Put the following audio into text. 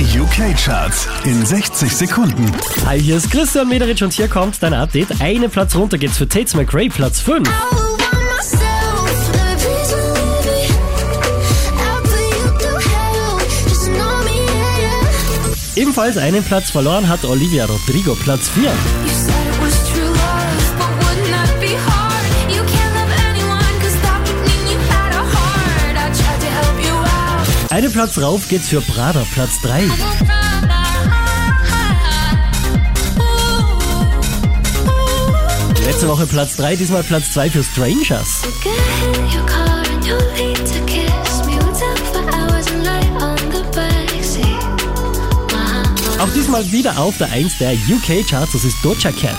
Die UK-Charts in 60 Sekunden. Hi, hier ist Christian Mederich und hier kommt dein Update. Einen Platz runter geht's für Tates McRae, Platz 5. Ebenfalls einen Platz verloren hat Olivia Rodrigo, Platz 4. Einen Platz rauf geht's für Prada, Platz 3. Letzte Woche Platz 3, diesmal Platz 2 für Strangers. Auch diesmal wieder auf der 1 der UK-Charts, das ist Doja Cat.